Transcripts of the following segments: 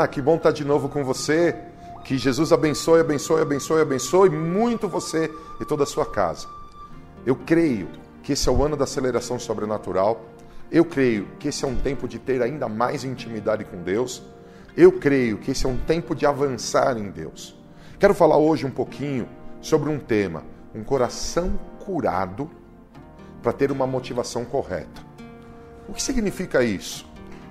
Olá, que bom estar de novo com você. Que Jesus abençoe, abençoe, abençoe, abençoe muito você e toda a sua casa. Eu creio que esse é o ano da aceleração sobrenatural. Eu creio que esse é um tempo de ter ainda mais intimidade com Deus. Eu creio que esse é um tempo de avançar em Deus. Quero falar hoje um pouquinho sobre um tema, um coração curado para ter uma motivação correta. O que significa isso?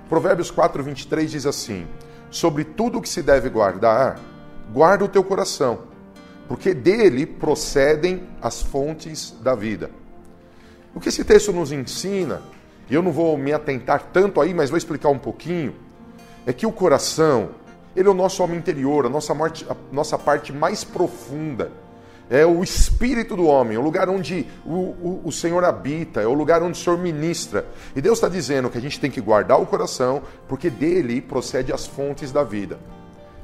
Provérbios 4, 23 diz assim: Sobre tudo o que se deve guardar, guarda o teu coração, porque dele procedem as fontes da vida. O que esse texto nos ensina, e eu não vou me atentar tanto aí, mas vou explicar um pouquinho, é que o coração, ele é o nosso homem interior, a nossa, morte, a nossa parte mais profunda é o espírito do homem, o lugar onde o, o, o, Senhor habita, é o lugar onde o Senhor ministra. E Deus está dizendo que a gente tem que guardar o coração, porque dele procede as fontes da vida.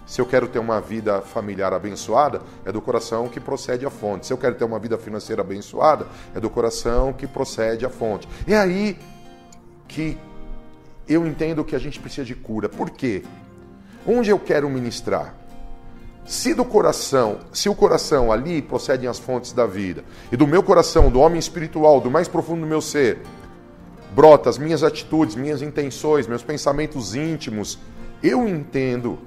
Se eu quero ter uma vida familiar abençoada, é do coração que procede a fonte. Se eu quero ter uma vida financeira abençoada, é do coração que procede a fonte. É aí que eu entendo que a gente precisa de cura. Por quê? Onde eu quero ministrar? Se do coração, se o coração ali procedem as fontes da vida, e do meu coração, do homem espiritual, do mais profundo do meu ser, brota as minhas atitudes, minhas intenções, meus pensamentos íntimos, eu entendo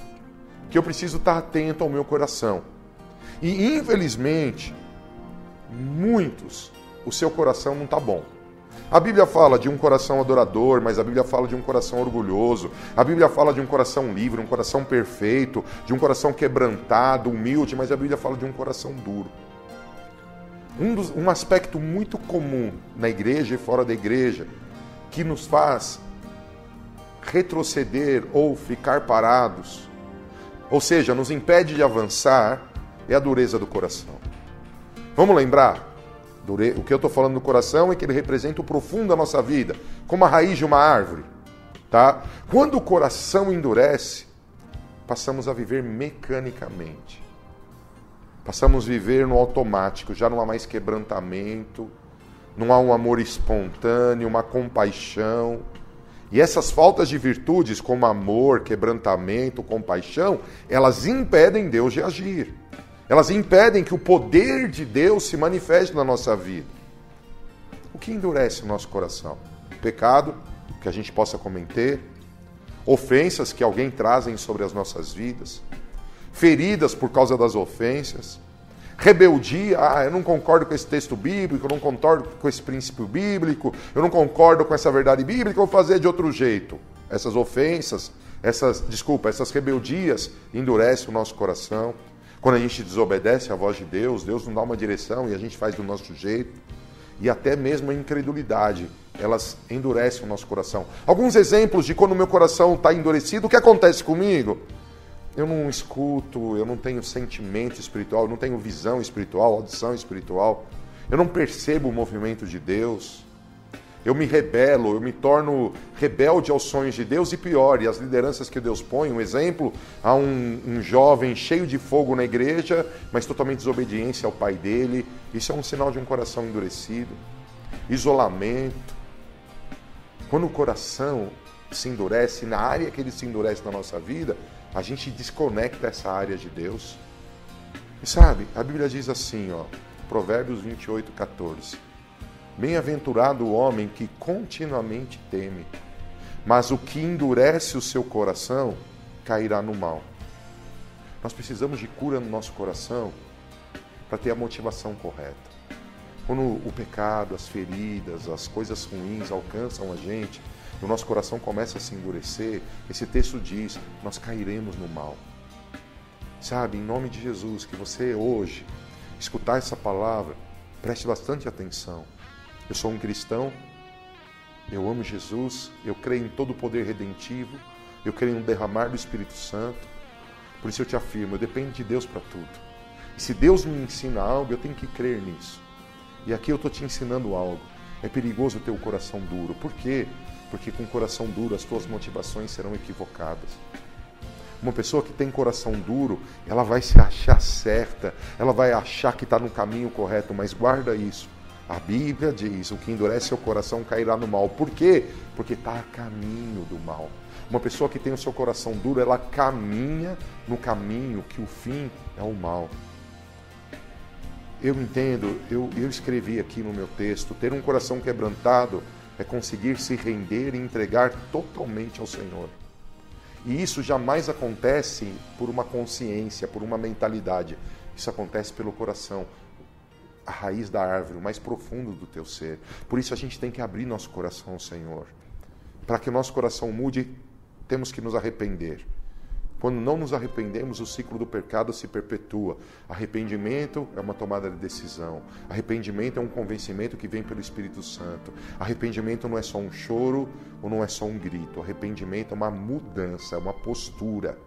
que eu preciso estar atento ao meu coração. E infelizmente, muitos, o seu coração não está bom. A Bíblia fala de um coração adorador, mas a Bíblia fala de um coração orgulhoso. A Bíblia fala de um coração livre, um coração perfeito, de um coração quebrantado, humilde, mas a Bíblia fala de um coração duro. Um, dos, um aspecto muito comum na igreja e fora da igreja que nos faz retroceder ou ficar parados, ou seja, nos impede de avançar, é a dureza do coração. Vamos lembrar? O que eu estou falando no coração é que ele representa o profundo da nossa vida, como a raiz de uma árvore. Tá? Quando o coração endurece, passamos a viver mecanicamente. Passamos a viver no automático, já não há mais quebrantamento, não há um amor espontâneo, uma compaixão. E essas faltas de virtudes, como amor, quebrantamento, compaixão, elas impedem Deus de agir. Elas impedem que o poder de Deus se manifeste na nossa vida. O que endurece o nosso coração? Pecado, que a gente possa cometer, ofensas que alguém trazem sobre as nossas vidas, feridas por causa das ofensas, rebeldia, ah, eu não concordo com esse texto bíblico, eu não concordo com esse princípio bíblico, eu não concordo com essa verdade bíblica, eu vou fazer de outro jeito. Essas ofensas, essas, desculpa, essas rebeldias endurecem o nosso coração. Quando a gente desobedece à voz de Deus, Deus não dá uma direção e a gente faz do nosso jeito. E até mesmo a incredulidade, elas endurecem o nosso coração. Alguns exemplos de quando o meu coração está endurecido, o que acontece comigo? Eu não escuto, eu não tenho sentimento espiritual, eu não tenho visão espiritual, audição espiritual. Eu não percebo o movimento de Deus eu me rebelo, eu me torno rebelde aos sonhos de Deus e pior, e as lideranças que Deus põe, um exemplo, há um, um jovem cheio de fogo na igreja, mas totalmente desobediência ao pai dele, isso é um sinal de um coração endurecido, isolamento. Quando o coração se endurece, na área que ele se endurece na nossa vida, a gente desconecta essa área de Deus. E sabe, a Bíblia diz assim, ó, Provérbios 28, 14. Bem-aventurado o homem que continuamente teme, mas o que endurece o seu coração cairá no mal. Nós precisamos de cura no nosso coração para ter a motivação correta. Quando o pecado, as feridas, as coisas ruins alcançam a gente, o nosso coração começa a se endurecer, esse texto diz: nós cairemos no mal. Sabe, em nome de Jesus, que você hoje escutar essa palavra, preste bastante atenção eu sou um cristão, eu amo Jesus, eu creio em todo o poder redentivo, eu creio no derramar do Espírito Santo. Por isso eu te afirmo, eu dependo de Deus para tudo. E se Deus me ensina algo, eu tenho que crer nisso. E aqui eu estou te ensinando algo. É perigoso ter o coração duro. Por quê? Porque com o coração duro as tuas motivações serão equivocadas. Uma pessoa que tem coração duro, ela vai se achar certa, ela vai achar que está no caminho correto, mas guarda isso. A Bíblia diz: o que endurece seu coração cairá no mal. Por quê? Porque está a caminho do mal. Uma pessoa que tem o seu coração duro, ela caminha no caminho que o fim é o mal. Eu entendo, eu, eu escrevi aqui no meu texto: ter um coração quebrantado é conseguir se render e entregar totalmente ao Senhor. E isso jamais acontece por uma consciência, por uma mentalidade. Isso acontece pelo coração, a raiz da árvore, o mais profundo do teu ser. Por isso a gente tem que abrir nosso coração ao Senhor. Para que o nosso coração mude, temos que nos arrepender. Quando não nos arrependemos, o ciclo do pecado se perpetua. Arrependimento é uma tomada de decisão. Arrependimento é um convencimento que vem pelo Espírito Santo. Arrependimento não é só um choro ou não é só um grito. Arrependimento é uma mudança, é uma postura.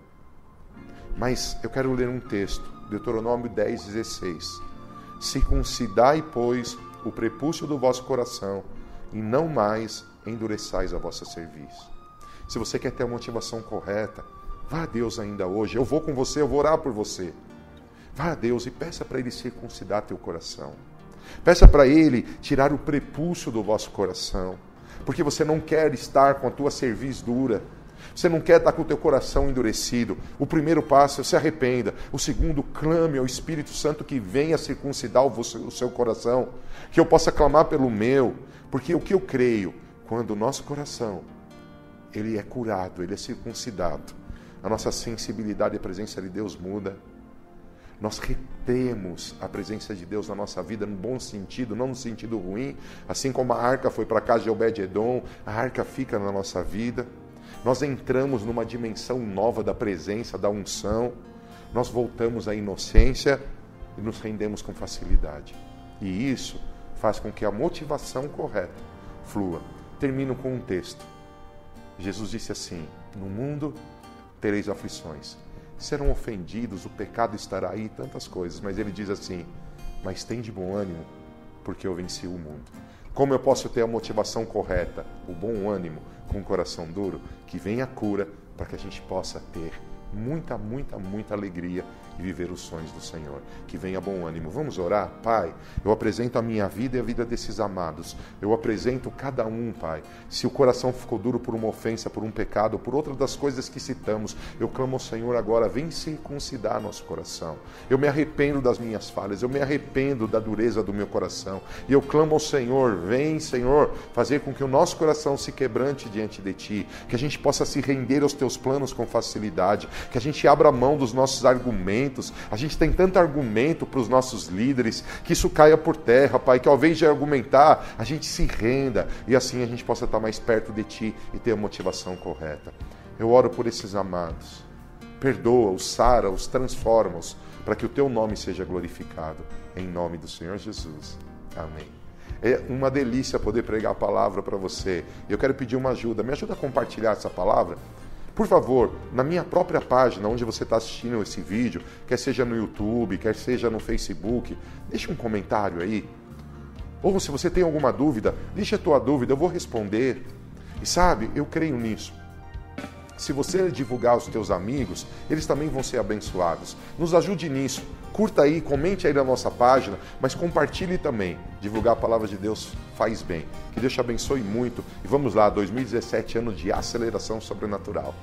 Mas eu quero ler um texto, Deuteronômio 10, 16. Circuncidai, pois, o prepúcio do vosso coração, e não mais endureçais a vossa cerviz. Se você quer ter a motivação correta, Vá a Deus ainda hoje. Eu vou com você, eu vou orar por você. Vá a Deus e peça para Ele circuncidar teu coração. Peça para Ele tirar o prepúcio do vosso coração. Porque você não quer estar com a tua cerviz dura. Você não quer estar com o teu coração endurecido. O primeiro passo é se arrependa. O segundo, clame ao Espírito Santo que venha circuncidar o seu coração. Que eu possa clamar pelo meu. Porque o que eu creio, quando o nosso coração ele é curado, ele é circuncidado, a nossa sensibilidade à presença de Deus muda. Nós retemos a presença de Deus na nossa vida no bom sentido, não no sentido ruim. Assim como a arca foi para casa de Obed-Edom, a arca fica na nossa vida. Nós entramos numa dimensão nova da presença, da unção. Nós voltamos à inocência e nos rendemos com facilidade. E isso faz com que a motivação correta flua. Termino com um texto. Jesus disse assim: No mundo tereis aflições. Serão ofendidos, o pecado estará aí, tantas coisas. Mas ele diz assim: Mas tem de bom ânimo, porque eu venci o mundo. Como eu posso ter a motivação correta, o bom ânimo, com o coração duro? Que venha a cura para que a gente possa ter muita, muita, muita alegria e viver os sonhos do Senhor. Que venha bom ânimo. Vamos orar? Pai, eu apresento a minha vida e a vida desses amados. Eu apresento cada um, Pai. Se o coração ficou duro por uma ofensa, por um pecado, por outra das coisas que citamos, eu clamo ao Senhor agora, vem circuncidar nosso coração. Eu me arrependo das minhas falhas, eu me arrependo da dureza do meu coração. E eu clamo ao Senhor, vem, Senhor, fazer com que o nosso coração se quebrante diante de Ti, que a gente possa se render aos Teus planos com facilidade, que a gente abra mão dos nossos argumentos. A gente tem tanto argumento para os nossos líderes que isso caia por terra, Pai, que ao invés de argumentar, a gente se renda e assim a gente possa estar mais perto de Ti e ter a motivação correta. Eu oro por esses amados. Perdoa-os, sara-os, transforma-os, para que o Teu nome seja glorificado. Em nome do Senhor Jesus. Amém. É uma delícia poder pregar a palavra para você. Eu quero pedir uma ajuda. Me ajuda a compartilhar essa palavra? Por favor, na minha própria página, onde você está assistindo esse vídeo, quer seja no YouTube, quer seja no Facebook, deixe um comentário aí. Ou se você tem alguma dúvida, deixe a tua dúvida, eu vou responder. E sabe, eu creio nisso. Se você divulgar aos teus amigos, eles também vão ser abençoados. Nos ajude nisso. Curta aí, comente aí na nossa página, mas compartilhe também. Divulgar a palavra de Deus faz bem. Que Deus te abençoe muito. E vamos lá, 2017, ano de aceleração sobrenatural.